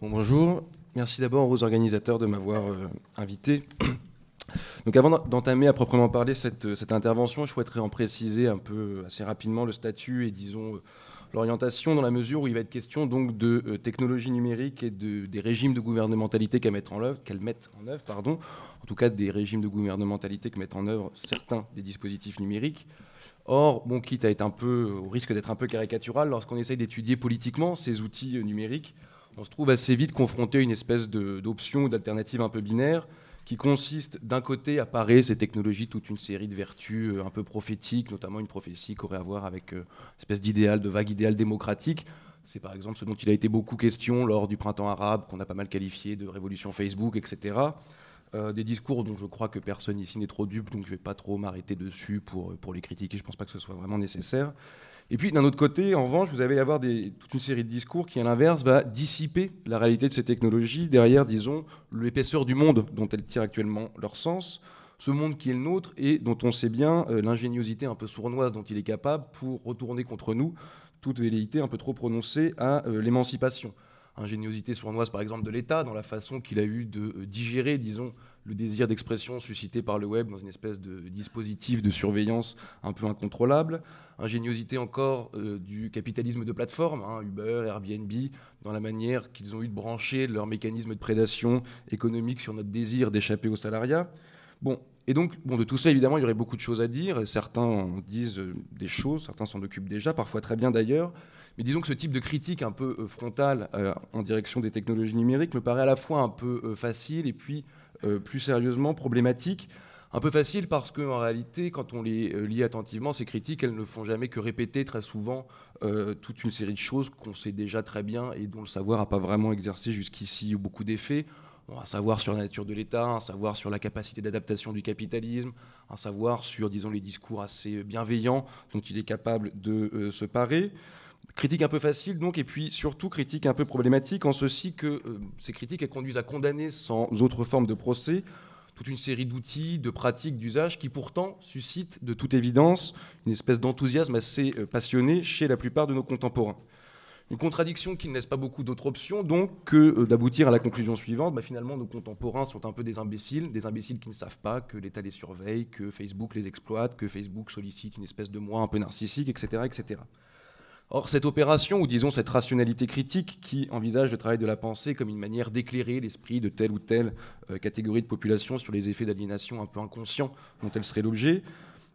Bon, bonjour. Merci d'abord aux organisateurs de m'avoir euh, invité. Donc avant d'entamer à proprement parler cette, cette, intervention, je souhaiterais en préciser un peu assez rapidement le statut et disons l'orientation dans la mesure où il va être question donc de euh, technologie numérique et de, des régimes de gouvernementalité qu'elles mettent en œuvre, en pardon, en tout cas des régimes de gouvernementalité que mettent en œuvre certains des dispositifs numériques. Or, bon, quitte à être un peu, au risque d'être un peu caricatural, lorsqu'on essaye d'étudier politiquement ces outils euh, numériques, on se trouve assez vite confronté à une espèce d'option ou d'alternative un peu binaire qui consiste d'un côté à parer ces technologies toute une série de vertus euh, un peu prophétiques, notamment une prophétie qui aurait à voir avec euh, une espèce d'idéal, de vague idéal démocratique. C'est par exemple ce dont il a été beaucoup question lors du printemps arabe, qu'on a pas mal qualifié de révolution Facebook, etc. Euh, des discours dont je crois que personne ici n'est trop dupe, donc je ne vais pas trop m'arrêter dessus pour, pour les critiquer, je ne pense pas que ce soit vraiment nécessaire. Et puis d'un autre côté, en revanche, vous allez avoir toute une série de discours qui, à l'inverse, va dissiper la réalité de ces technologies derrière, disons, l'épaisseur du monde dont elles tirent actuellement leur sens, ce monde qui est le nôtre et dont on sait bien euh, l'ingéniosité un peu sournoise dont il est capable pour retourner contre nous toute velléité un peu trop prononcée à euh, l'émancipation. Ingéniosité sournoise, par exemple, de l'État, dans la façon qu'il a eu de euh, digérer, disons, le désir d'expression suscité par le web dans une espèce de dispositif de surveillance un peu incontrôlable. Ingéniosité encore euh, du capitalisme de plateforme, hein, Uber, Airbnb, dans la manière qu'ils ont eu de brancher leur mécanisme de prédation économique sur notre désir d'échapper au salariat. Bon, et donc, bon, de tout ça, évidemment, il y aurait beaucoup de choses à dire. Certains en disent euh, des choses, certains s'en occupent déjà, parfois très bien d'ailleurs. Mais disons que ce type de critique un peu euh, frontale en direction des technologies numériques me paraît à la fois un peu facile et puis plus sérieusement problématique. Un peu facile parce qu'en réalité, quand on les euh, lit attentivement, ces critiques, elles ne font jamais que répéter très souvent euh, toute une série de choses qu'on sait déjà très bien et dont le savoir n'a pas vraiment exercé jusqu'ici beaucoup d'effets. un savoir sur la nature de l'État, un savoir sur la capacité d'adaptation du capitalisme, un savoir sur, disons, les discours assez bienveillants dont il est capable de se parer. Critique un peu facile, donc, et puis surtout critique un peu problématique, en ceci que euh, ces critiques elles conduisent à condamner sans autre forme de procès toute une série d'outils, de pratiques, d'usages qui pourtant suscitent de toute évidence une espèce d'enthousiasme assez euh, passionné chez la plupart de nos contemporains. Une contradiction qui ne laisse pas beaucoup d'autres options, donc, que euh, d'aboutir à la conclusion suivante. Bah, finalement, nos contemporains sont un peu des imbéciles, des imbéciles qui ne savent pas que l'État les surveille, que Facebook les exploite, que Facebook sollicite une espèce de moi un peu narcissique, etc. etc. Or, cette opération, ou disons cette rationalité critique qui envisage le travail de la pensée comme une manière d'éclairer l'esprit de telle ou telle euh, catégorie de population sur les effets d'aliénation un peu inconscients dont elle serait l'objet,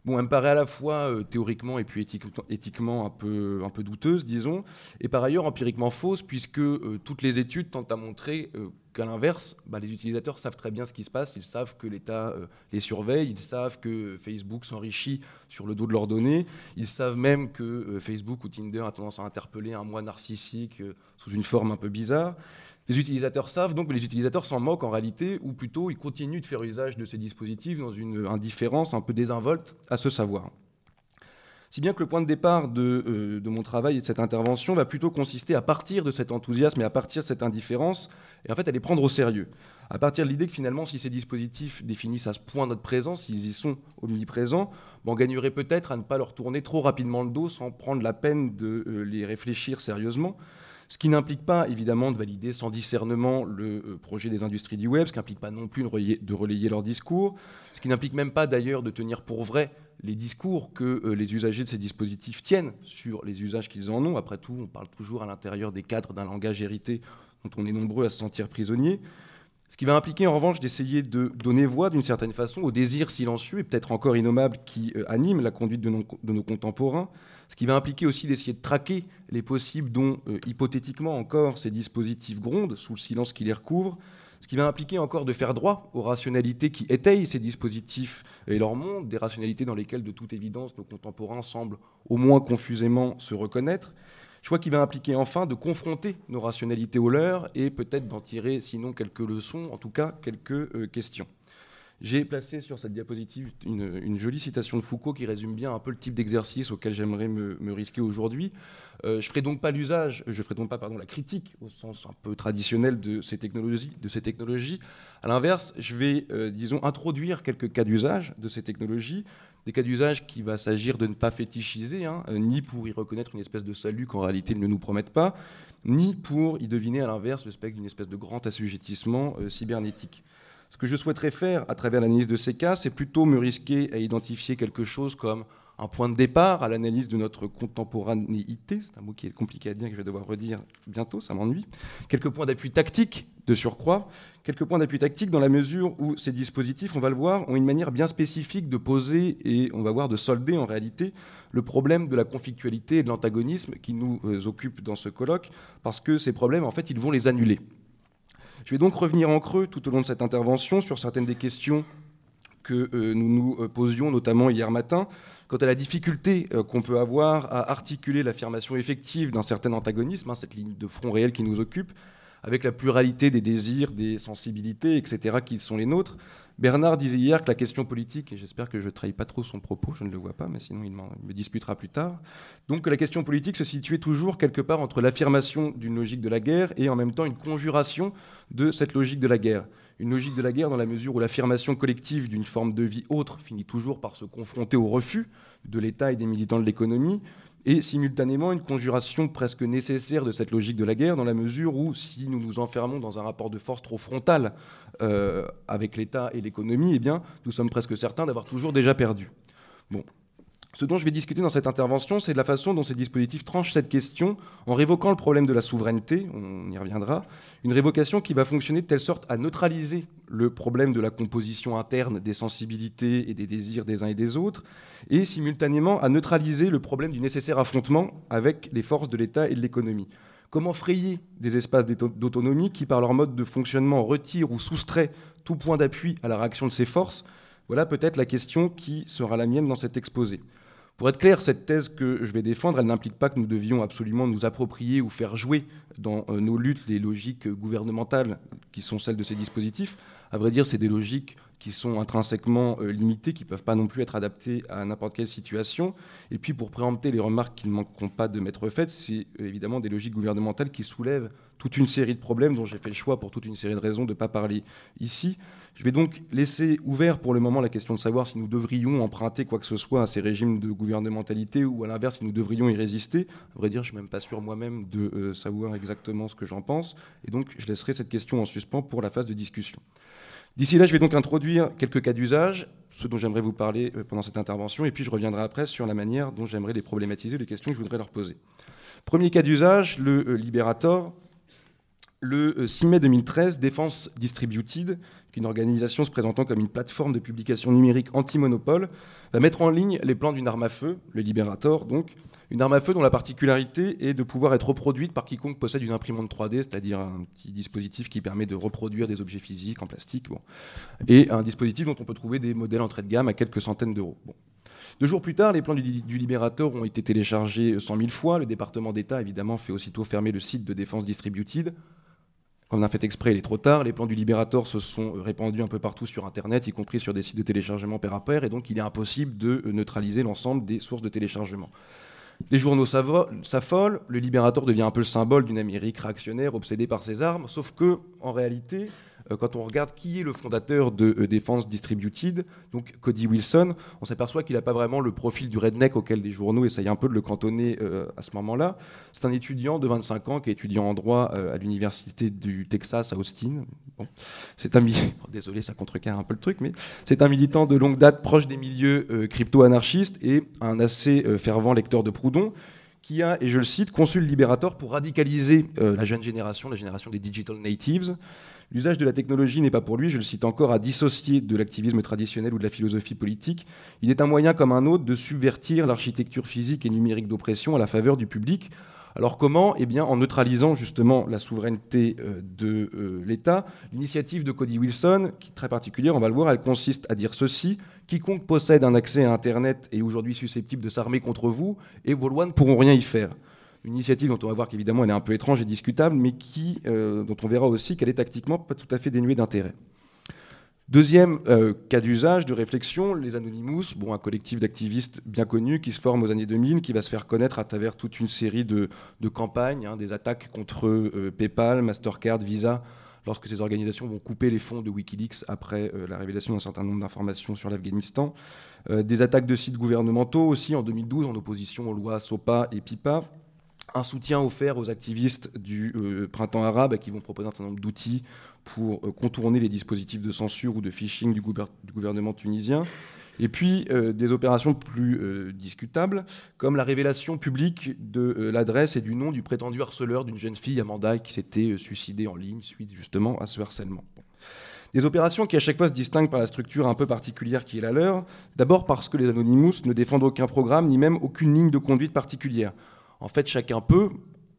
bon, elle me paraît à la fois euh, théoriquement et puis éthiquement un peu, douteuse, disons, et par ailleurs empiriquement fausse, puisque euh, toutes les études tentent à montrer qu'à l'inverse, bah, les utilisateurs savent très bien ce qui se passe, ils savent que l'État euh, les surveille, ils savent que Facebook s'enrichit sur le dos de leurs données, ils savent même que euh, Facebook ou Tinder a tendance à interpeller un moi narcissique euh, sous une forme un peu bizarre. Les utilisateurs savent donc, mais les utilisateurs s'en moquent en réalité, ou plutôt ils continuent de faire usage de ces dispositifs dans une indifférence un peu désinvolte à ce savoir. Si bien que le point de départ de, de, mon travail et de cette intervention va plutôt consister à partir de cet enthousiasme et à partir de cette indifférence, et en fait à les prendre au sérieux. À partir de l'idée que finalement, si ces dispositifs définissent à ce point notre présence, s'ils y sont omniprésents, ben, on gagnerait peut-être à ne pas leur tourner trop rapidement le dos sans prendre la peine de euh, les réfléchir sérieusement. Ce qui n'implique pas évidemment de valider sans discernement le euh, projet des industries du web, ce qui n'implique pas non plus de relayer leurs discours, ce qui n'implique même pas d'ailleurs de tenir pour vrai les discours que euh, les usagers de ces dispositifs tiennent sur les usages qu'ils en ont. Après tout, on parle toujours à l'intérieur des cadres d'un langage hérité dont on est nombreux à se sentir prisonniers. Ce qui va impliquer en revanche d'essayer de donner voix d'une certaine façon au désir silencieux et peut-être encore innommable qui euh, anime la conduite de nos, contemporains, ce qui va impliquer aussi d'essayer de traquer les possibles dont euh, hypothétiquement encore ces dispositifs grondent sous le silence qui les recouvre, ce qui va impliquer encore de faire droit aux rationalités qui étayent ces dispositifs et leur monde, des rationalités dans lesquelles de toute évidence nos contemporains semblent au moins confusément se reconnaître. Choix qui va impliquer enfin de confronter nos rationalités aux leurs et peut-être d'en tirer sinon quelques leçons, en tout cas quelques euh, questions. J'ai placé sur cette diapositive une, jolie citation de Foucault qui résume bien un peu le type d'exercice auquel j'aimerais me, risquer aujourd'hui. Euh, je ferai donc pas l'usage, je ferai donc pas pardon la critique au sens un peu traditionnel de ces technologies. De. À l'inverse, je vais euh, disons introduire quelques cas d'usage de ces technologies, des cas d'usage qui va s'agir de ne pas fétichiser, hein, ni pour y reconnaître une espèce de salut qu'en réalité ils ne nous promettent pas, ni pour y deviner à l'inverse le spectre d'une espèce de grand assujettissement cybernétique. Ce que je souhaiterais faire à travers l'analyse de ces cas, c'est plutôt me risquer à identifier quelque chose comme un point de départ à l'analyse de notre contemporanéité, c'est un mot qui est compliqué à dire, que je vais devoir redire bientôt, ça m'ennuie, quelques points d'appui tactique de surcroît, quelques points d'appui tactique dans la mesure où ces dispositifs, on va le voir, ont une manière bien spécifique de poser et on va voir de solder en réalité le problème de la conflictualité et de l'antagonisme qui nous euh, occupe dans ce colloque, parce que ces problèmes, en fait, ils vont les annuler. Je vais donc revenir en creux tout au long de cette intervention sur certaines des questions que euh, nous nous euh, posions, notamment hier matin, quant à la difficulté euh, qu'on peut avoir à articuler l'affirmation effective d'un certain antagonisme, hein, cette ligne de front réel qui nous occupe, avec la pluralité des désirs, des sensibilités, etc., qui sont les nôtres. Bernard disait hier que la question politique, et j'espère que je ne trahis pas trop son propos, je ne le vois pas, mais sinon il me disputera plus tard, donc que la question politique se situait toujours quelque part entre l'affirmation d'une logique de la guerre et en même temps une conjuration de cette logique de la guerre une logique de la guerre dans la mesure où l'affirmation collective d'une forme de vie autre finit toujours par se confronter au refus de l'État et des militants de l'économie, et simultanément une conjuration presque nécessaire de cette logique de la guerre dans la mesure où si nous nous enfermons dans un rapport de force trop frontal euh, avec l'État et l'économie, eh bien, nous sommes presque certains d'avoir toujours déjà perdu. Bon, ce dont je vais discuter dans cette intervention, c'est de la façon dont ces dispositifs tranchent cette question en révoquant le problème de la souveraineté, on y reviendra, une révocation qui va fonctionner de telle sorte à neutraliser le problème de la composition interne des sensibilités et des désirs des uns et des autres, et simultanément à neutraliser le problème du nécessaire affrontement avec les forces de l'État et de l'économie. Comment frayer des espaces d'autonomie qui, par leur mode de fonctionnement, retirent ou soustraient tout point d'appui à la réaction de ces forces? Voilà peut-être la question qui sera la mienne dans cet exposé. Pour être clair, cette thèse que je vais défendre, elle n'implique pas que nous devions absolument nous approprier ou faire jouer dans euh, nos luttes les logiques gouvernementales qui sont celles de ces dispositifs. À vrai dire, c'est des logiques qui sont intrinsèquement euh, limitées, qui ne peuvent pas non plus être adaptées à n'importe quelle situation. Et puis, pour préempter les remarques qui ne manqueront pas de m'être faites, c'est euh, évidemment des logiques gouvernementales qui soulèvent toute une série de problèmes dont j'ai fait le choix, pour toute une série de raisons, de ne pas parler ici. Je vais donc laisser ouvert pour le moment la question de savoir si nous devrions emprunter quoi que ce soit à ces régimes de gouvernementalité ou à l'inverse si nous devrions y résister. À vrai dire, je ne suis même pas sûr moi-même de euh, savoir exactement ce que j'en pense. Et donc, je laisserai cette question en suspens pour la phase de discussion. D'ici là, je vais donc introduire quelques cas d'usage, ceux dont j'aimerais vous parler euh, pendant cette intervention, et puis je reviendrai après sur la manière dont j'aimerais les problématiser, les questions que je voudrais leur poser. Premier cas d'usage, le euh, Liberator le 6 euh, mai 2013, Défense Distributed, une organisation se présentant comme une plateforme de publication numérique anti-monopole, va mettre en ligne les plans d'une arme à feu, le Liberator donc, une arme à feu dont la particularité est de pouvoir être reproduite par quiconque possède une imprimante 3D, c'est-à-dire un petit dispositif qui permet de reproduire des objets physiques en plastique, et un dispositif dont on peut trouver des modèles entrée de gamme à quelques centaines d'euros. Deux jours plus tard, les plans du, du, Liberator ont été téléchargés 100 000 fois. Le département d'État, évidemment, fait aussitôt fermer le site de défense distributed on a fait exprès, il est trop tard. Les plans du Libérator se sont répandus un peu partout sur Internet, y compris sur des sites de téléchargement pair à pair, et donc il est impossible de neutraliser l'ensemble des sources de téléchargement. Les journaux s'affolent, le Libérator devient un peu le symbole d'une Amérique réactionnaire obsédée par ses armes, sauf que, en réalité, euh, quand on regarde qui est le fondateur de euh, Defense Distributed, donc Cody Wilson, on s'aperçoit qu'il n'a pas vraiment le profil du redneck auquel les journaux essayent un peu de le cantonner euh, à ce moment-là. C'est un étudiant de 25 ans qui est étudiant en droit à l'université du Texas à Austin. c'est un désolé, ça contrecarre un peu le truc, mais c'est un militant de longue date proche des milieux crypto-anarchistes et un assez fervent lecteur de Proudhon qui a, et je le cite, conçu le Libérator pour radicaliser la jeune génération, la génération des digital natives, L'usage de la technologie n'est pas pour lui, je le cite encore, à dissocier de l'activisme traditionnel ou de la philosophie politique. Il est un moyen comme un autre de subvertir l'architecture physique et numérique d'oppression à la faveur du public. Alors comment? Eh bien en neutralisant justement la souveraineté euh, de euh, l'État. L'initiative de Cody Wilson, qui est très particulière, on va le voir, elle consiste à dire ceci quiconque possède un accès à Internet est aujourd'hui susceptible de s'armer contre vous, et vos lois ne pourront rien y faire une initiative dont on va voir qu'évidemment elle est un peu étrange et discutable, mais euh, dont on verra aussi qu'elle est tactiquement pas tout à fait dénuée d'intérêt. Deuxième euh, cas d'usage, de réflexion, les Anonymous, bon, un collectif d'activistes bien connu qui se forme aux années 2000, qui va se faire connaître à travers toute une série de, campagnes, hein, des attaques contre euh, PayPal, Mastercard, Visa, lorsque ces organisations vont couper les fonds de Wikileaks après la révélation d'un certain nombre d'informations sur l'Afghanistan. des attaques de sites gouvernementaux aussi en 2012 en opposition aux lois SOPA et PIPA un soutien offert aux activistes du printemps arabe qui vont proposer un certain nombre d'outils pour contourner les dispositifs de censure ou de phishing du, gouvernement tunisien. Et puis des opérations plus discutables, comme la révélation publique de l'adresse et du nom du prétendu harceleur d'une jeune fille, Amanda, qui s'était suicidée en ligne suite justement à ce harcèlement. Des opérations qui à chaque fois se distinguent par la structure un peu particulière qui est la leur, d'abord parce que les Anonymous ne défendent aucun programme ni même aucune ligne de conduite particulière. En fait, chacun peut,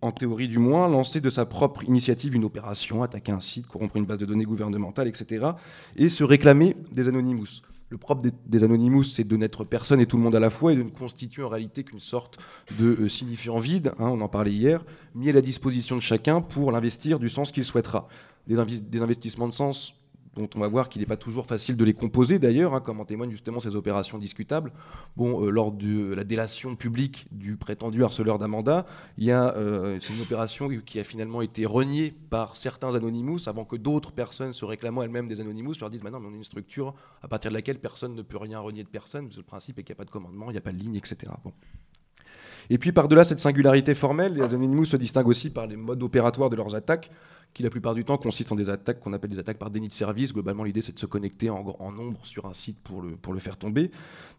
en théorie du moins, lancer de sa propre initiative une opération, attaquer un site, corrompre une base de données gouvernementale, etc., et se réclamer des Anonymous. Le propre des, Anonymous, c'est de n'être personne et tout le monde à la fois et de ne constituer en réalité qu'une sorte de euh, signifiant vide, hein, on en parlait hier, mis à la disposition de chacun pour l'investir du sens qu'il souhaitera. des investissements de sens dont on va voir qu'il n'est pas toujours facile de les composer d'ailleurs, hein, comme en témoignent justement ces opérations discutables. Bon, euh, lors de la délation publique du prétendu harceleur d'Amanda, il y a euh, c'est une opération qui a finalement été reniée par certains Anonymous avant que d'autres personnes se réclamant elles-mêmes des Anonymous leur disent maintenant mais on est une structure à partir de laquelle personne ne peut rien renier de personne, parce que le principe est qu'il n'y a pas de commandement, il n'y a pas de ligne, etc. Et puis par-delà cette singularité formelle, les Anonymous se distinguent aussi par les modes opératoires de leurs attaques qui la plupart du temps consistent en des attaques qu'on appelle des attaques par déni de service. Globalement, l'idée c'est de se connecter en, nombre sur un site pour le, pour le faire tomber.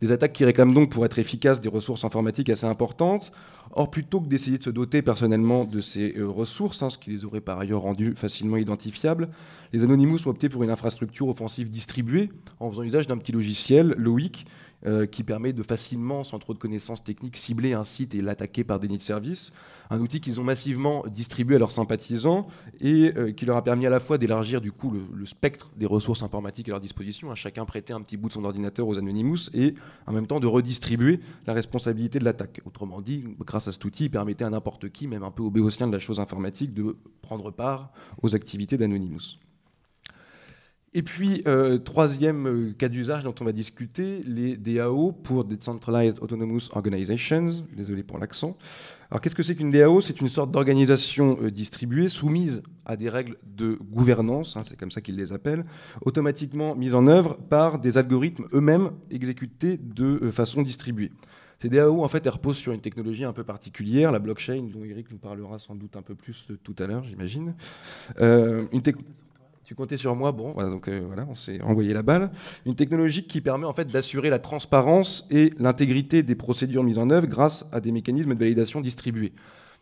Des attaques qui réclament donc, pour être efficaces, des ressources informatiques assez importantes. Or, plutôt que d'essayer de se doter personnellement de ces euh, ressources, hein, ce qui les aurait par ailleurs rendues facilement identifiables, les Anonymous ont opté pour une infrastructure offensive distribuée en faisant usage d'un petit logiciel, Loic, euh, qui permet de facilement, sans trop de connaissances techniques, cibler un site et l'attaquer par déni de service. Un outil qu'ils ont massivement distribué à leurs sympathisants et euh, qui leur a permis à la fois d'élargir du coup le, spectre des ressources informatiques à leur disposition, à chacun prêter un petit bout de son ordinateur aux Anonymous et en même temps de redistribuer la responsabilité de l'attaque. Autrement dit, grâce à cet outil, il permettait à n'importe qui, même un peu au béotien de la chose informatique, de prendre part aux activités d'Anonymous. Et puis, euh, troisième euh, cas d'usage dont on va discuter, les DAO pour Decentralized Autonomous Organizations. Désolé pour l'accent. Alors, qu'est-ce que c'est qu'une DAO C'est une sorte d'organisation euh, distribuée, soumise à des règles de gouvernance, hein, c'est comme ça qu'ils les appellent, automatiquement mise en œuvre par des algorithmes eux-mêmes exécutés de façon distribuée. Ces DAO, en fait, elles reposent sur une technologie un peu particulière, la blockchain, dont Eric nous parlera sans doute un peu plus tout à l'heure, j'imagine. une tu comptais sur moi, bon, voilà, donc euh, voilà, on s'est envoyé la balle. Une technologie qui permet en fait d'assurer la transparence et l'intégrité des procédures mises en œuvre grâce à des mécanismes de validation distribués.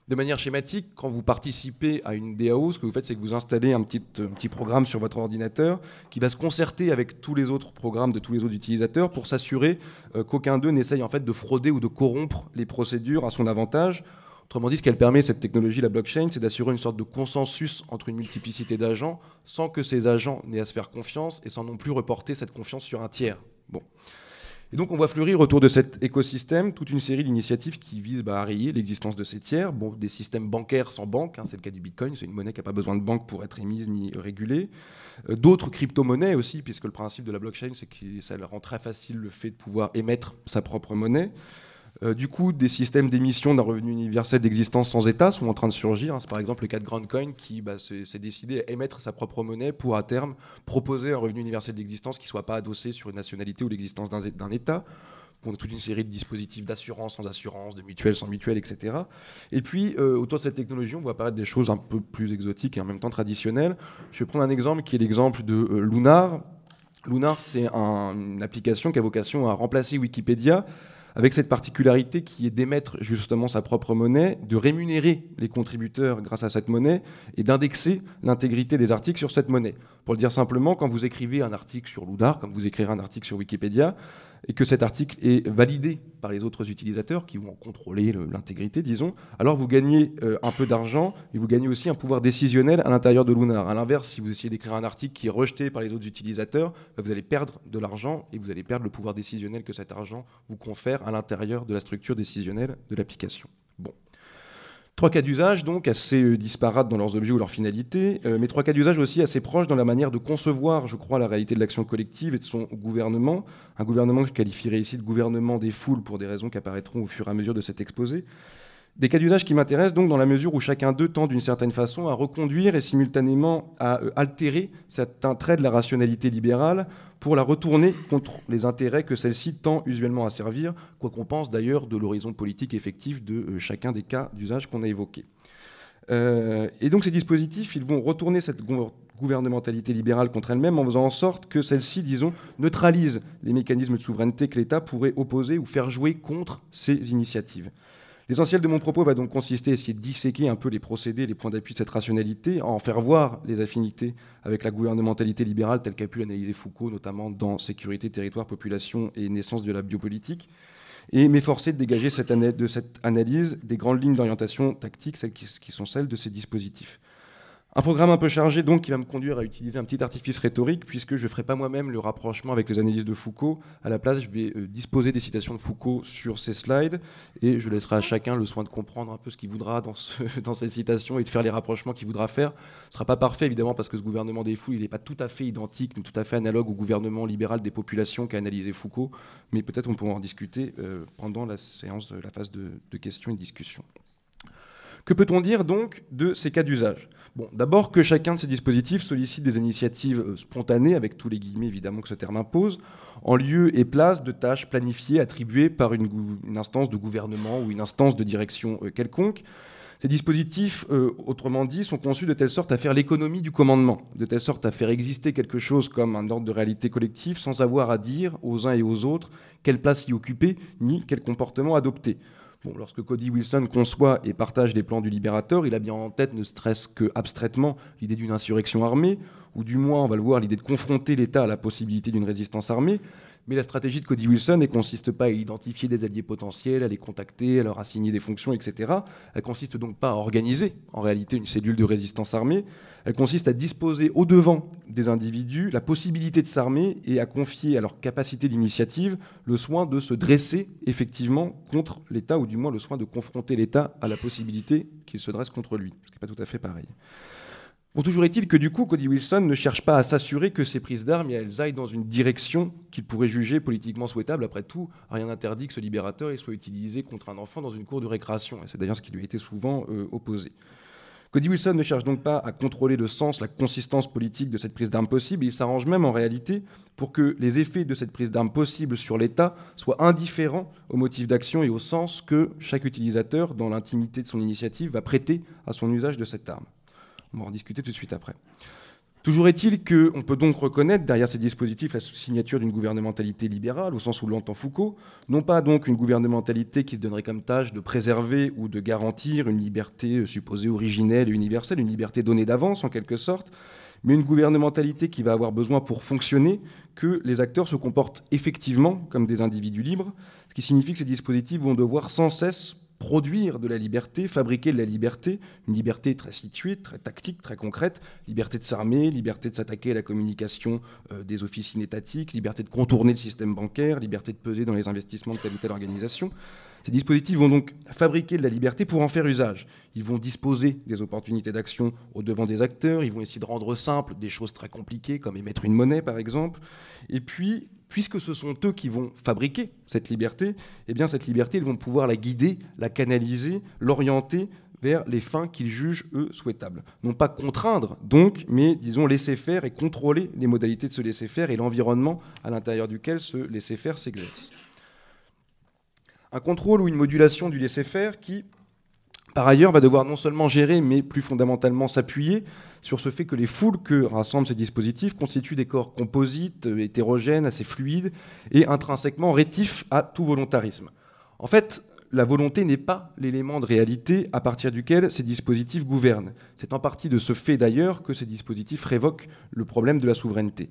De manière schématique, quand vous participez à une DAO, ce que vous faites, c'est que vous installez un petit, un petit, programme sur votre ordinateur qui va se concerter avec tous les autres programmes de tous les autres utilisateurs pour s'assurer euh, qu'aucun d'eux n'essaye en fait de frauder ou de corrompre les procédures à son avantage Autrement dit, ce qu'elle permet, cette technologie, la blockchain, c'est d'assurer une sorte de consensus entre une multiplicité d'agents sans que ces agents n'aient à se faire confiance et sans non plus reporter cette confiance sur un tiers. Bon. Et donc on voit fleurir autour de cet écosystème toute une série d'initiatives qui visent bah, à rayer l'existence de ces tiers. Bon, des systèmes bancaires sans banque, hein, c'est le cas du Bitcoin, c'est une monnaie qui n'a pas besoin de banque pour être émise ni régulée. Euh, d'autres crypto-monnaies aussi, puisque le principe de la blockchain, c'est que ça rend très facile le fait de pouvoir émettre sa propre monnaie. Euh, du coup, des systèmes d'émission d'un revenu universel d'existence sans État sont en train de surgir. C'est par exemple le cas de GroundCoin qui bah, s'est décidé à émettre sa propre monnaie pour à terme proposer un revenu universel d'existence qui ne soit pas adossé sur une nationalité ou l'existence d'un État. On a toute une série de dispositifs d'assurance sans assurance, de mutuelles sans mutuelles, etc. Et puis, euh, autour de cette technologie, on voit apparaître des choses un peu plus exotiques et en même temps traditionnelles. Je vais prendre un exemple qui est l'exemple de euh, Lunar. Lunar, c'est une application qui a vocation à remplacer Wikipédia avec cette particularité qui est d'émettre justement sa propre monnaie, de rémunérer les contributeurs grâce à cette monnaie et d'indexer l'intégrité des articles sur cette monnaie. Pour le dire simplement, quand vous écrivez un article sur Loudar, comme vous écrirez un article sur Wikipédia, et que cet article est validé par les autres utilisateurs qui vont contrôler l'intégrité, disons, alors vous gagnez euh, un peu d'argent et vous gagnez aussi un pouvoir décisionnel à l'intérieur de Lunar. A l'inverse, si vous essayez d'écrire un article qui est rejeté par les autres utilisateurs, bah, vous allez perdre de l'argent et vous allez perdre le pouvoir décisionnel que cet argent vous confère à l'intérieur de la structure décisionnelle de l'application. Trois cas d'usage, donc, assez euh, disparates dans leurs objets ou leurs finalités, euh, mais trois cas d'usage aussi assez proches dans la manière de concevoir, je crois, la réalité de l'action collective et de son gouvernement. Un gouvernement que je qualifierais ici de gouvernement des foules pour des raisons qui apparaîtront au fur et à mesure de cet exposé. Des cas d'usage qui m'intéressent donc dans la mesure où chacun d'eux tend d'une certaine façon à reconduire et simultanément à euh, altérer certains traits de la rationalité libérale pour la retourner contre les intérêts que celle-ci tend usuellement à servir, quoi qu'on pense d'ailleurs de l'horizon politique effectif de euh, chacun des cas d'usage qu'on a évoqués. Euh, et donc ces dispositifs, ils vont retourner cette gouvernementalité libérale contre elle-même en faisant en sorte que celle-ci, disons, neutralise les mécanismes de souveraineté que l'État pourrait opposer ou faire jouer contre ces initiatives. L'essentiel de mon propos va donc consister à essayer de disséquer un peu les procédés, les points d'appui de cette rationalité, en faire voir les affinités avec la gouvernementalité libérale telle qu'a pu l'analyser Foucault, notamment dans Sécurité, territoire, population et naissance de la biopolitique, et m'efforcer de dégager de cette analyse des grandes lignes d'orientation tactique, celles qui sont celles de ces dispositifs. Un programme un peu chargé, donc, qui va me conduire à utiliser un petit artifice rhétorique, puisque je ne ferai pas moi-même le rapprochement avec les analyses de Foucault. À la place, je vais euh, disposer des citations de Foucault sur ces slides, et je laisserai à chacun le soin de comprendre un peu ce qu'il voudra dans, dans, ces citations et de faire les rapprochements qu'il voudra faire. Ce ne sera pas parfait, évidemment, parce que ce gouvernement des foules, il n'est pas tout à fait identique, ni tout à fait analogue au gouvernement libéral des populations qu'a analysé Foucault, mais peut-être on pourra en discuter euh, pendant la séance, la phase de, de questions et de discussions. Que peut-on dire donc de ces cas d'usage? D'abord que chacun de ces dispositifs sollicite des initiatives euh, spontanées, avec tous les guillemets évidemment que ce terme impose, en lieu et place de tâches planifiées attribuées par une, instance de gouvernement ou une instance de direction euh, quelconque. Ces dispositifs, euh, autrement dit, sont conçus de telle sorte à faire l'économie du commandement, de telle sorte à faire exister quelque chose comme un ordre de réalité collective sans avoir à dire aux uns et aux autres quelle place y occuper ni quel comportement adopter lorsque Cody Wilson conçoit et partage les plans du libérateur, il a bien en tête, ne serait-ce que abstraitement, l'idée d'une insurrection armée, ou du moins, on va le voir, l'idée de confronter l'État à la possibilité d'une résistance armée. Mais la stratégie de Cody Wilson ne consiste pas à identifier des alliés potentiels, à les contacter, à leur assigner des fonctions, etc. Elle consiste donc pas à organiser en réalité une cellule de résistance armée. Elle consiste à disposer au devant des individus la possibilité de s'armer et à confier à leur capacité d'initiative le soin de se dresser effectivement contre l'État, ou du moins le soin de confronter l'État à la possibilité qu'il se dresse contre lui, ce qui n'est pas tout à fait pareil. Bon, toujours est-il que du coup, Cody Wilson ne cherche pas à s'assurer que ces prises d'armes elles aillent dans une direction qu'il pourrait juger politiquement souhaitable. Après tout, rien n'interdit que ce libérateur soit utilisé contre un enfant dans une cour de récréation. C'est d'ailleurs ce qui lui été souvent euh, opposé. Cody Wilson ne cherche donc pas à contrôler le sens, la consistance politique de cette prise d'armes possible. Il s'arrange même en réalité pour que les effets de cette prise d'armes possible sur l'État soient indifférents au motif d'action et au sens que chaque utilisateur, dans l'intimité de son initiative, va prêter à son usage de cette arme. On va en discuter tout de suite après. Toujours est-il qu'on peut donc reconnaître derrière ces dispositifs la signature d'une gouvernementalité libérale, au sens où l'entend Foucault, non pas donc une gouvernementalité qui se donnerait comme tâche de préserver ou de garantir une liberté supposée originelle et universelle, une liberté donnée d'avance en quelque sorte, mais une gouvernementalité qui va avoir besoin pour fonctionner que les acteurs se comportent effectivement comme des individus libres, ce qui signifie que ces dispositifs vont devoir sans cesse produire de la liberté, fabriquer de la liberté, une liberté très située, très tactique, très concrète, liberté de s'armer, liberté de s'attaquer à la communication euh, des officines étatiques, liberté de contourner le système bancaire, liberté de peser dans les investissements de telle ou telle organisation. Ces dispositifs vont donc fabriquer de la liberté pour en faire usage. Ils vont disposer des opportunités d'action au devant des acteurs, ils vont essayer de rendre simple des choses très compliquées comme émettre une monnaie par exemple, et puis puisque ce sont eux qui vont fabriquer cette liberté, eh bien cette liberté, ils vont pouvoir la guider, la canaliser, l'orienter vers les fins qu'ils jugent, eux, souhaitables. Non pas contraindre, donc, mais, disons, laisser faire et contrôler les modalités de ce laisser faire et l'environnement à l'intérieur duquel ce laisser faire s'exerce. Un contrôle ou une modulation du laisser faire qui, par ailleurs, va devoir non seulement gérer, mais plus fondamentalement s'appuyer sur ce fait que les foules que rassemblent ces dispositifs constituent des corps composites, euh, hétérogènes, assez fluides et intrinsèquement rétifs à tout volontarisme. En fait, la volonté n'est pas l'élément de réalité à partir duquel ces dispositifs gouvernent. C'est en partie de ce fait d'ailleurs que ces dispositifs révoquent le problème de la souveraineté.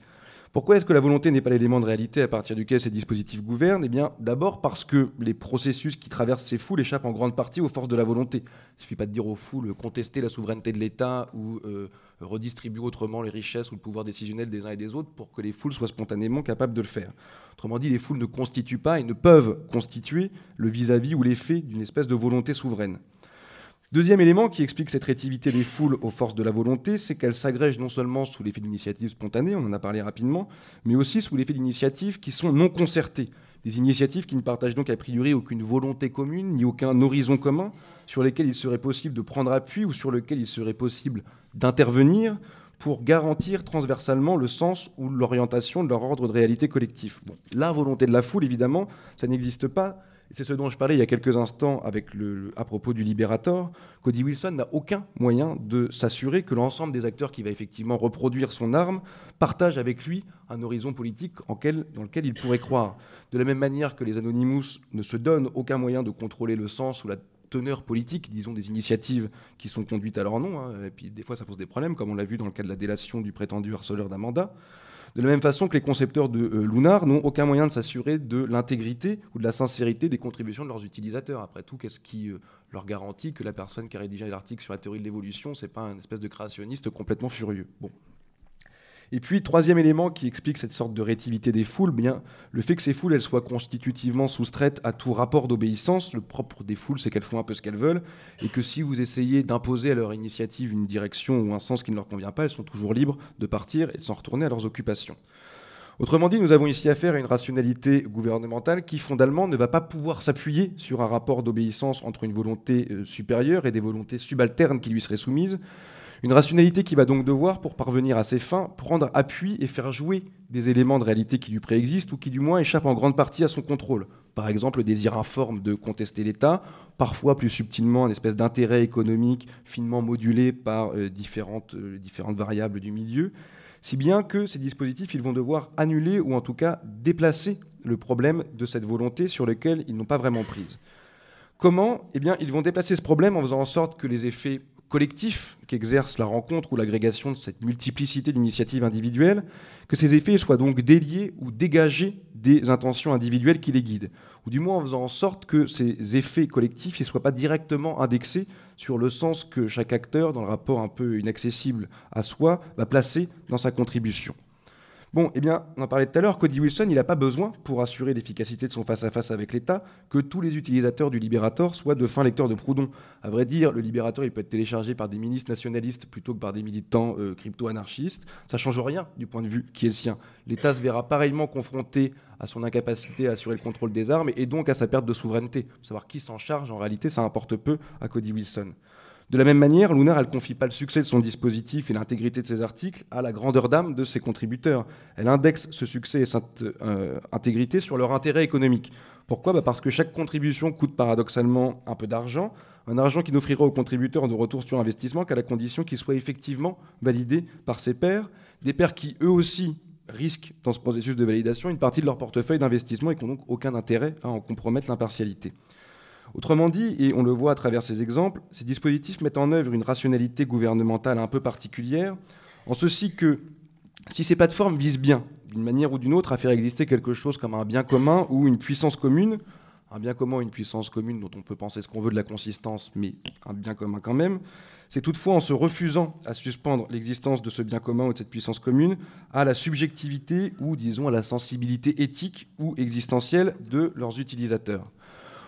Pourquoi est-ce que la volonté n'est pas l'élément de réalité à partir duquel ces dispositifs gouvernent? Eh bien, d'abord parce que les processus qui traversent ces foules échappent en grande partie aux forces de la volonté. Il ne suffit pas de dire aux foules contester la souveraineté de l'État ou euh, redistribuer autrement les richesses ou le pouvoir décisionnel des uns et des autres pour que les foules soient spontanément capables de le faire. Autrement dit, les foules ne constituent pas et ne peuvent constituer le vis-à-vis -vis ou l'effet d'une espèce de volonté souveraine. Deuxième élément qui explique cette rétivité des foules aux forces de la volonté, c'est qu'elles s'agrègent non seulement sous l'effet d'initiatives spontanées, on en a parlé rapidement, mais aussi sous l'effet d'initiatives qui sont non concertées. Des initiatives qui ne partagent donc a priori aucune volonté commune, ni aucun horizon commun, sur lesquels il serait possible de prendre appui ou sur lesquels il serait possible d'intervenir pour garantir transversalement le sens ou l'orientation de leur ordre de réalité collectif. la volonté de la foule, évidemment, ça n'existe pas. C'est ce dont je parlais il y a quelques instants à propos du Libérator. Cody Wilson n'a aucun moyen de s'assurer que l'ensemble des acteurs qui va effectivement reproduire son arme partagent avec lui un horizon politique dans lequel il pourrait croire. De la même manière que les Anonymous ne se donnent aucun moyen de contrôler le sens ou la teneur politique, disons, des initiatives qui sont conduites à leur nom. Hein. Et puis des fois, ça pose des problèmes, comme on l'a vu dans le cas de la délation du prétendu harceleur d'Amanda. De la même façon que les concepteurs de euh, Lunar n'ont aucun moyen de s'assurer de l'intégrité ou de la sincérité des contributions de leurs utilisateurs. Après tout, qu'est-ce qui euh, leur garantit que la personne qui a rédigé l'article sur la théorie de l'évolution, c'est pas un espèce de créationniste complètement furieux? Bon, et puis, troisième élément qui explique cette sorte de rétivité des foules, le fait que ces foules soient constitutivement soustraites à tout rapport d'obéissance. Le propre des foules, c'est qu'elles font un peu ce qu'elles veulent, et que si vous essayez d'imposer à leur initiative une direction ou un sens qui ne leur convient pas, elles sont toujours libres de partir et de s'en retourner à leurs occupations. Autrement dit, nous avons ici affaire à une rationalité gouvernementale qui, fondamentalement, ne va pas pouvoir s'appuyer sur un rapport d'obéissance entre une volonté euh, supérieure et des volontés subalternes qui lui seraient soumises, une rationalité qui va donc devoir, pour parvenir à ses fins, prendre appui et faire jouer des éléments de réalité qui lui préexistent ou qui du moins échappent en grande partie à son contrôle. Par exemple, le désir informe de contester l'État, parfois plus subtilement un espèce d'intérêt économique finement modulé par euh, différentes, euh, différentes variables du milieu, si bien que ces dispositifs ils vont devoir annuler ou en tout cas déplacer le problème de cette volonté sur lequel ils n'ont pas vraiment prise. Comment? Eh bien, ils vont déplacer ce problème en faisant en sorte que les effets collectif qu'exerce la rencontre ou l'agrégation de cette multiplicité d'initiatives individuelles, que ces effets soient donc déliés ou dégagés des intentions individuelles qui les guident, ou du moins en faisant en sorte que ces effets collectifs ne soient pas directement indexés sur le sens que chaque acteur, dans le rapport un peu inaccessible à soi, va placer dans sa contribution. Bon, eh bien, on en parlait tout à l'heure, Cody Wilson, il n'a pas besoin, pour assurer l'efficacité de son face-à-face avec l'État, que tous les utilisateurs du Libérator soient de fins lecteurs de Proudhon. À vrai dire, le Libérator, il peut être téléchargé par des ministres nationalistes plutôt que par des militants euh, crypto-anarchistes. Ça ne change rien du point de vue qui est le sien. L'État se verra pareillement confronté à son incapacité à assurer le contrôle des armes et donc à sa perte de souveraineté. Savoir qui s'en charge, en réalité, ça importe peu à Cody Wilson. De la même manière, Lunar, elle confie pas le succès de son dispositif et l'intégrité de ses articles à la grandeur d'âme de ses contributeurs. Elle indexe ce succès et cette euh, intégrité sur leur intérêt économique. Pourquoi? Bah, Parce que chaque contribution coûte paradoxalement un peu d'argent, un argent qui n'offrira aux contributeurs de retour sur investissement qu'à la condition qu'il soit effectivement validé par ses pairs, des pairs qui eux aussi risquent dans ce processus de validation une partie de leur portefeuille d'investissement et qui n'ont donc aucun intérêt à en compromettre l'impartialité. Autrement dit, et on le voit à travers ces exemples, ces dispositifs mettent en œuvre une rationalité gouvernementale un peu particulière, en ceci que si ces plateformes visent bien, d'une manière ou d'une autre, à faire exister quelque chose comme un bien commun ou une puissance commune, un bien commun une puissance commune dont on peut penser ce qu'on veut de la consistance, mais un bien commun quand même, c'est toutefois en se refusant à suspendre l'existence de ce bien commun ou de cette puissance commune à la subjectivité ou, disons, à la sensibilité éthique ou existentielle de leurs utilisateurs.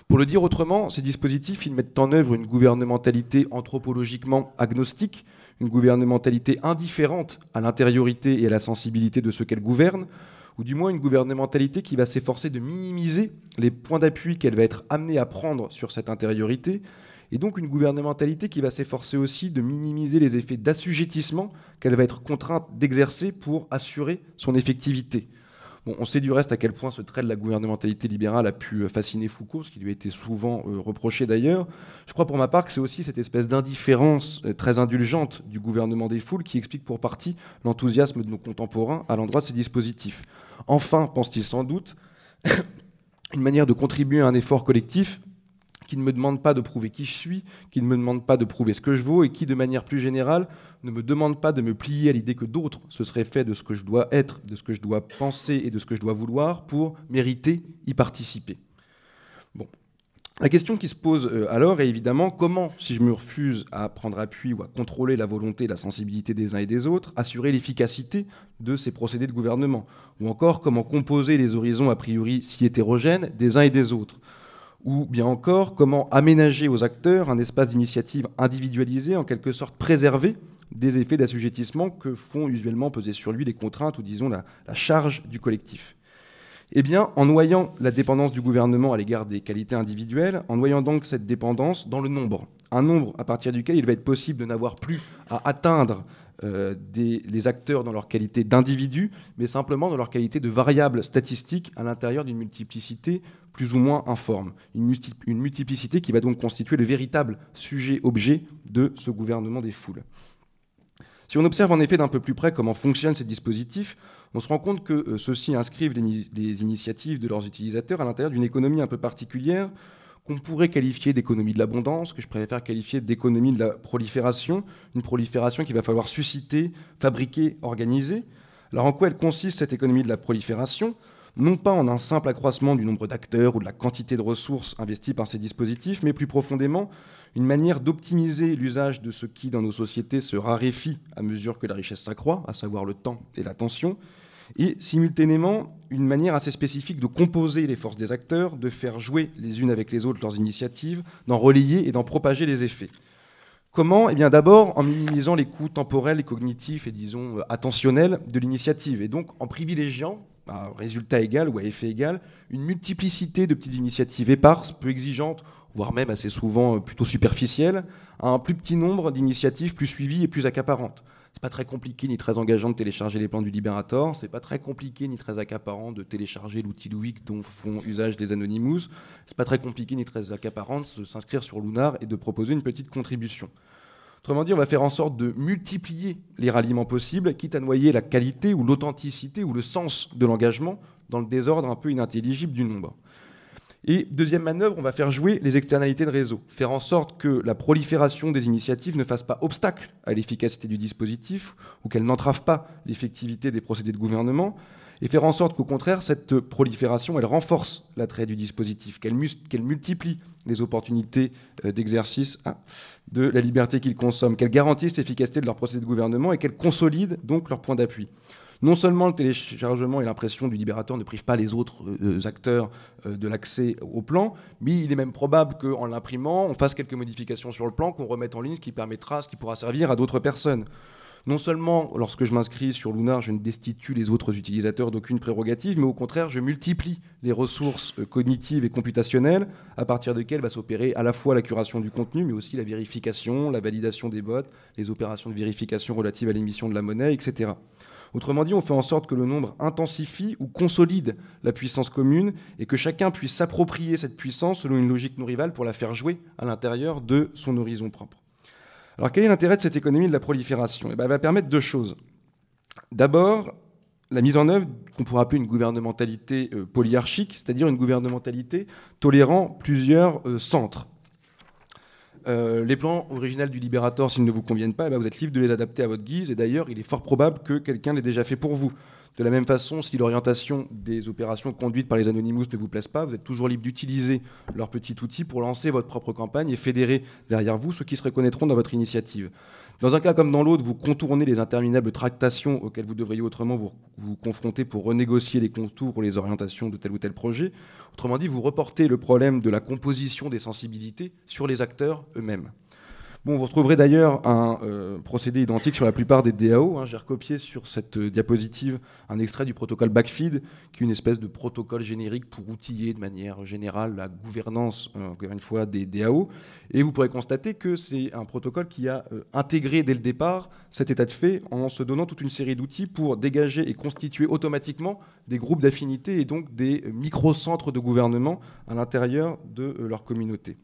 Pour le dire autrement, ces dispositifs, mettent en œuvre une gouvernementalité anthropologiquement agnostique, une gouvernementalité indifférente à l'intériorité et à la sensibilité de ceux qu'elle gouverne, ou du moins une gouvernementalité qui va s'efforcer de minimiser les points d'appui qu'elle va être amenée à prendre sur cette intériorité, et donc une gouvernementalité qui va s'efforcer aussi de minimiser les effets d'assujettissement qu'elle va être contrainte d'exercer pour assurer son effectivité on sait du reste à quel point ce trait de la gouvernementalité libérale a pu euh, fasciner Foucault, ce qui lui a été souvent euh, reproché d'ailleurs. Je crois pour ma part que c'est aussi cette espèce d'indifférence euh, très indulgente du gouvernement des foules qui explique pour partie l'enthousiasme de nos contemporains à l'endroit de ces dispositifs. Enfin, pense-t-il sans doute, une manière de contribuer à un effort collectif qui ne me demande pas de prouver qui je suis, qui ne me demande pas de prouver ce que je vaux et qui, de manière plus générale, ne me demande pas de me plier à l'idée que d'autres se seraient fait de ce que je dois être, de ce que je dois penser et de ce que je dois vouloir pour mériter y participer. La question qui se pose euh, alors est évidemment comment, si je me refuse à prendre appui ou à contrôler la volonté la sensibilité des uns et des autres, assurer l'efficacité de ces procédés de gouvernement? Ou encore comment composer les horizons a priori si hétérogènes des uns et des autres? Ou bien encore comment aménager aux acteurs un espace d'initiative individualisé, en quelque sorte préservé des effets d'assujettissement que font usuellement peser sur lui les contraintes ou disons la, charge du collectif. Eh bien, en noyant la dépendance du gouvernement à l'égard des qualités individuelles, en noyant donc cette dépendance dans le nombre, un nombre à partir duquel il va être possible de n'avoir plus à atteindre euh, des, les acteurs dans leur qualité d'individus, mais simplement dans leur qualité de variables statistiques à l'intérieur d'une multiplicité plus ou moins informe. Une, une multiplicité qui va donc constituer le véritable sujet-objet de ce gouvernement des foules. Si on observe en effet d'un peu plus près comment fonctionnent ces dispositifs, on se rend compte que euh, ceux-ci inscrivent les, initiatives de leurs utilisateurs à l'intérieur d'une économie un peu particulière qu'on pourrait qualifier d'économie de l'abondance, que je préfère qualifier d'économie de la prolifération, une prolifération qu'il va falloir susciter, fabriquer, organiser. Alors en quoi elle consiste cette économie de la prolifération? Non pas en un simple accroissement du nombre d'acteurs ou de la quantité de ressources investies par ces dispositifs, mais plus profondément une manière d'optimiser l'usage de ce qui dans nos sociétés se raréfie à mesure que la richesse s'accroît, à savoir le temps et l'attention, et simultanément une manière assez spécifique de composer les forces des acteurs, de faire jouer les unes avec les autres leurs initiatives, d'en relayer et d'en propager les effets. Comment? Eh bien d'abord en minimisant les coûts temporels et cognitifs et disons euh, attentionnels de l'initiative, et donc en privilégiant, à résultat égal ou à effet égal, une multiplicité de petites initiatives éparses, peu exigeantes, voire même assez souvent euh, plutôt superficielles, à un plus petit nombre d'initiatives plus suivies et plus accaparantes. C'est pas très compliqué ni très engageant de télécharger les plans du Liberator. C'est pas très compliqué ni très accaparant de télécharger l'outil Louic dont font usage des Anonymous. C'est pas très compliqué ni très accaparant de s'inscrire sur Lunar et de proposer une petite contribution. Autrement dit, on va faire en sorte de multiplier les ralliements possibles, quitte à noyer la qualité ou l'authenticité ou le sens de l'engagement dans le désordre un peu inintelligible du nombre. Et deuxième manœuvre, on va faire jouer les externalités de réseau, faire en sorte que la prolifération des initiatives ne fasse pas obstacle à l'efficacité du dispositif ou qu'elle n'entrave pas l'effectivité des procédés de gouvernement, et faire en sorte qu'au contraire, cette prolifération, elle renforce l'attrait du dispositif, qu'elle multiplie les opportunités euh, d'exercice hein, de la liberté qu'ils consomment, qu'elle garantisse l'efficacité de leur procédé de gouvernement et qu'elle consolide donc leur point d'appui. Non seulement le téléchargement et l'impression du libérateur ne privent pas les autres euh, acteurs euh, de l'accès au plan, mais il est même probable qu'en l'imprimant, on fasse quelques modifications sur le plan, qu'on remette en ligne, ce qui permettra, ce qui pourra servir à d'autres personnes. Non seulement, lorsque je m'inscris sur Lunar, je ne destitue les autres utilisateurs d'aucune prérogative, mais au contraire, je multiplie les ressources euh, cognitives et computationnelles à partir desquelles va s'opérer à la fois la curation du contenu, mais aussi la vérification, la validation des bots, les opérations de vérification relatives à l'émission de la monnaie, etc. Autrement dit, on fait en sorte que le nombre intensifie ou consolide la puissance commune et que chacun puisse s'approprier cette puissance selon une logique non rivale pour la faire jouer à l'intérieur de son horizon propre. Alors quel est l'intérêt de cette économie de la prolifération? Eh ben, Elle va permettre deux choses. D'abord, la mise en œuvre qu'on pourrait appeler une gouvernementalité euh, polyarchique, c'est-à-dire une gouvernementalité tolérant plusieurs euh, centres. Euh, les plans originaux du Libérateur, s'ils ne vous conviennent pas, eh ben, vous êtes libre de les adapter à votre guise. Et d'ailleurs, il est fort probable que quelqu'un l'ait déjà fait pour vous. De la même façon, si l'orientation des opérations conduites par les Anonymous ne vous plaise pas, vous êtes toujours libre d'utiliser leur petit outil pour lancer votre propre campagne et fédérer derrière vous ceux qui se reconnaîtront dans votre initiative. Dans un cas comme dans l'autre, vous contournez les interminables tractations auxquelles vous devriez autrement vous, vous confronter pour renégocier les contours ou les orientations de tel ou tel projet. Autrement dit, vous reportez le problème de la composition des sensibilités sur les acteurs eux-mêmes. Bon, vous retrouverez d'ailleurs un euh, procédé identique sur la plupart des DAO. Hein. J'ai recopié sur cette euh, diapositive un extrait du protocole Backfeed, qui est une espèce de protocole générique pour outiller de manière générale la gouvernance, euh, une fois, des DAO. Et vous pourrez constater que c'est un protocole qui a intégré dès le départ cet état de fait en se donnant toute une série d'outils pour dégager et constituer automatiquement des groupes d'affinités et donc des micro-centres de gouvernement à l'intérieur de leur communauté.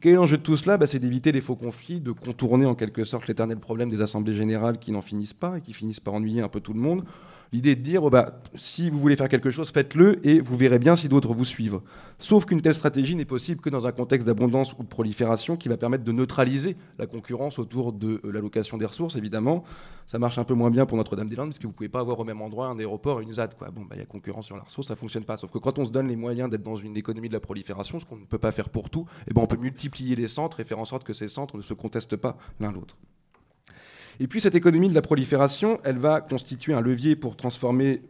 Quel est l'enjeu de tout cela bah, C'est d'éviter les faux conflits, de contourner en quelque sorte l'éternel problème des assemblées générales qui n'en finissent pas et qui finissent par ennuyer un peu tout le monde. L'idée est de dire, oh bah, si vous voulez faire quelque chose, faites-le et vous verrez bien si d'autres vous suivent. Sauf qu'une telle stratégie n'est possible que dans un contexte d'abondance ou de prolifération qui va permettre de neutraliser la concurrence autour de euh, l'allocation des ressources, évidemment. Ça marche un peu moins bien pour Notre-Dame-des-Landes parce que vous ne pouvez pas avoir au même endroit un aéroport et une ZAD. Bon, bah, il y a concurrence sur la ressource, ça ne fonctionne pas. Sauf que quand on se donne les moyens d'être dans une économie de la prolifération, ce qu'on ne peut pas faire pour tout, eh ben, on peut multiplier les centres et faire en sorte que ces centres ne se contestent pas l'un l'autre. Et puis cette économie de la prolifération, elle va constituer un levier pour transformer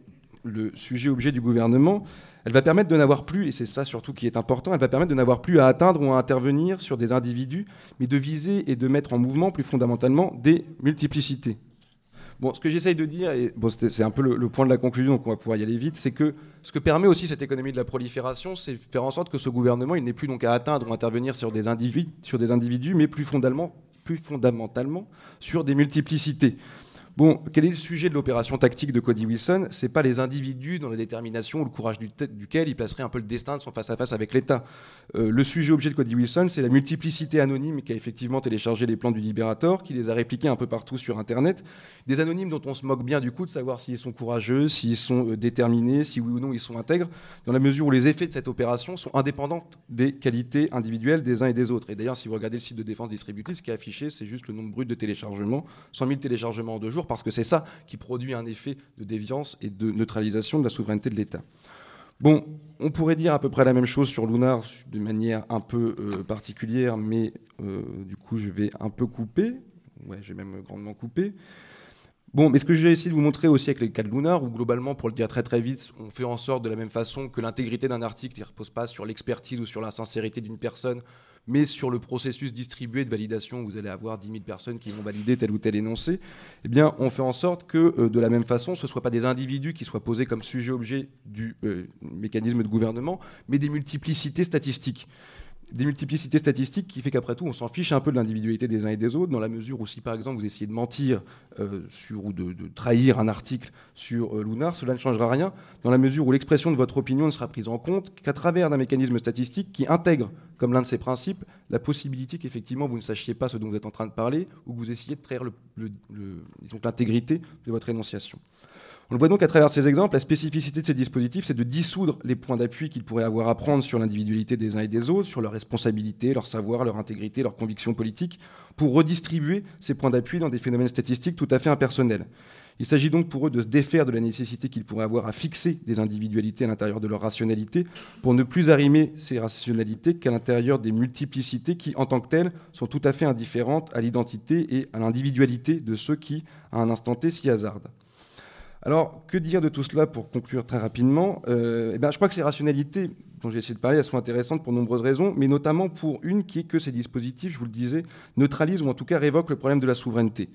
le sujet-objet du gouvernement. Elle va permettre de n'avoir plus, et c'est ça surtout qui est important, elle va permettre de n'avoir plus à atteindre ou à intervenir sur des individus, mais de viser et de mettre en mouvement plus fondamentalement des multiplicités. Bon, ce que j'essaye de dire, et c'est un peu le, point de la conclusion, donc on va pouvoir y aller vite, c'est que ce que permet aussi cette économie de la prolifération, c'est faire en sorte que ce gouvernement, il n'ait plus donc à atteindre ou intervenir sur des individus, sur des individus mais plus fondamentalement, fondamentalement sur des multiplicités. Bon, quel est le sujet de l'opération tactique de Cody Wilson? C'est pas les individus dans la détermination ou le courage duquel il placerait un peu le destin de son face-à-face avec l'État. Euh, le sujet objet de Cody Wilson, c'est la multiplicité anonyme qui a effectivement téléchargé les plans du Libérateur, qui les a répliqués un peu partout sur Internet. Des anonymes dont on se moque bien du coup de savoir s'ils sont courageux, s'ils sont euh, déterminés, si oui ou non ils sont intègres, dans la mesure où les effets de cette opération sont indépendants des qualités individuelles des uns et des autres. Et d'ailleurs, si vous regardez le site de défense distributrice, ce qui est affiché, c'est juste le nombre brut de téléchargements, 100 000 téléchargements en deux jours parce que c'est ça qui produit un effet de déviance et de neutralisation de la souveraineté de l'État. Bon, on pourrait dire à peu près la même chose sur Lunar d'une manière un peu euh, particulière, mais euh, du coup je vais un peu couper. Ouais, j'ai même grandement coupé. Bon, mais ce que j'ai essayé de vous montrer aussi avec les cas de Lunar, où globalement, pour le dire très très vite, on fait en sorte de la même façon que l'intégrité d'un article ne repose pas sur l'expertise ou sur la sincérité d'une personne, mais sur le processus distribué de validation, vous allez avoir 10 000 personnes qui vont valider tel ou tel énoncé, eh bien, on fait en sorte que, euh, de la même façon, ce ne soient pas des individus qui soient posés comme sujet-objet du euh, mécanisme de gouvernement, mais des multiplicités statistiques des multiplicités statistiques qui fait qu'après tout, on s'en fiche un peu de l'individualité des uns et des autres, dans la mesure où si par exemple vous essayez de mentir euh, sur, ou de, trahir un article sur euh, Lunar, cela ne changera rien, dans la mesure où l'expression de votre opinion ne sera prise en compte qu'à travers d'un mécanisme statistique qui intègre, comme l'un de ses principes, la possibilité qu'effectivement vous ne sachiez pas ce dont vous êtes en train de parler, ou que vous essayez de trahir l'intégrité de votre énonciation. On le voit donc à travers ces exemples, la spécificité de ces dispositifs, c'est de dissoudre les points d'appui qu'ils pourraient avoir à prendre sur l'individualité des uns et des autres, sur leur responsabilité, leur savoir, leur intégrité, leur conviction politique, pour redistribuer ces points d'appui dans des phénomènes statistiques tout à fait impersonnels. Il s'agit donc pour eux de se défaire de la nécessité qu'ils pourraient avoir à fixer des individualités à l'intérieur de leur rationalité, pour ne plus arrimer ces rationalités qu'à l'intérieur des multiplicités qui, en tant que telles, sont tout à fait indifférentes à l'identité et à l'individualité de ceux qui, à un instant T, s'y hasardent. Alors, que dire de tout cela pour conclure très rapidement? Euh, eh bien, Je crois que ces rationalités dont j'ai essayé de parler, elles sont intéressantes pour nombreuses raisons, mais notamment pour une qui est que ces dispositifs, je vous le disais, neutralisent ou en tout cas révoquent le problème de la souveraineté.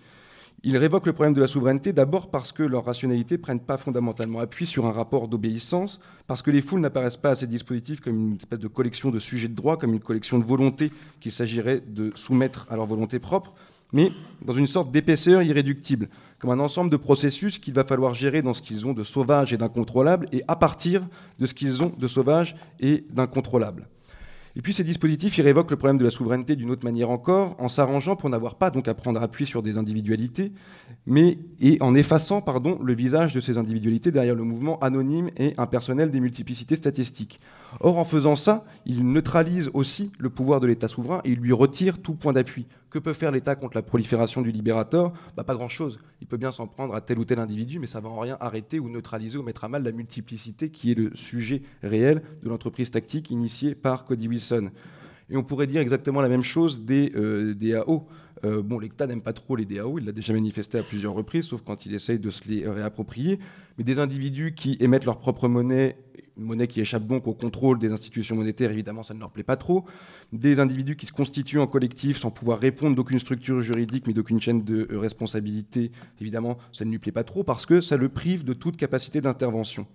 Ils révoquent le problème de la souveraineté d'abord parce que leurs rationalités ne prennent pas fondamentalement appui sur un rapport d'obéissance, parce que les foules n'apparaissent pas à ces dispositifs comme une espèce de collection de sujets de droit, comme une collection de volontés qu'il s'agirait de soumettre à leur volonté propre, mais dans une sorte d'épaisseur irréductible, comme un ensemble de processus qu'il va falloir gérer dans ce qu'ils ont de sauvage et d'incontrôlable, et à partir de ce qu'ils ont de sauvage et d'incontrôlable. Et puis ces dispositifs, ils révoquent le problème de la souveraineté d'une autre manière encore, en s'arrangeant pour n'avoir pas donc à prendre appui sur des individualités, mais et en effaçant pardon, le visage de ces individualités derrière le mouvement anonyme et impersonnel des multiplicités statistiques. Or, en faisant ça, ils neutralisent aussi le pouvoir de l'État souverain et ils lui retirent tout point d'appui. Que peut faire l'État contre la prolifération du libérateur bah, Pas grand-chose. Il peut bien s'en prendre à tel ou tel individu, mais ça va en rien arrêter ou neutraliser ou mettre à mal la multiplicité qui est le sujet réel de l'entreprise tactique initiée par Cody Wilson. Et on pourrait dire exactement la même chose des euh, DAO. Euh, bon, l'État n'aime pas trop les DAO, il l'a déjà manifesté à plusieurs reprises, sauf quand il essaye de se les réapproprier. Mais des individus qui émettent leur propre monnaie une monnaie qui échappe donc au contrôle des institutions monétaires, évidemment, ça ne leur plaît pas trop. Des individus qui se constituent en collectif sans pouvoir répondre d'aucune structure juridique, mais d'aucune chaîne de responsabilité, évidemment, ça ne lui plaît pas trop parce que ça le prive de toute capacité d'intervention.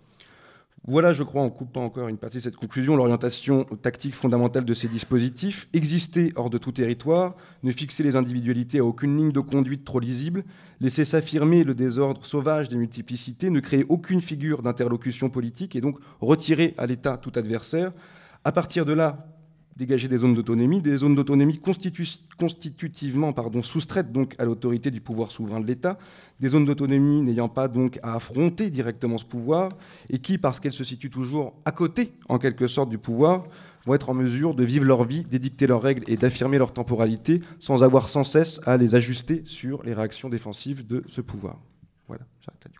Voilà, je crois, en coupant encore une partie de cette conclusion, l'orientation tactique fondamentale de ces dispositifs. Exister hors de tout territoire, ne fixer les individualités à aucune ligne de conduite trop lisible, laisser s'affirmer le désordre sauvage des multiplicités, ne créer aucune figure d'interlocution politique et donc retirer à l'État tout adversaire. À partir de là, dégager des zones d'autonomie, des zones d'autonomie constitutivement pardon, soustraites donc à l'autorité du pouvoir souverain de l'État, des zones d'autonomie n'ayant pas donc à affronter directement ce pouvoir, et qui, parce qu'elles se situent toujours à côté, en quelque sorte, du pouvoir, vont être en mesure de vivre leur vie, d'édicter leurs règles et d'affirmer leur temporalité, sans avoir sans cesse à les ajuster sur les réactions défensives de ce pouvoir. Voilà, j'arrête là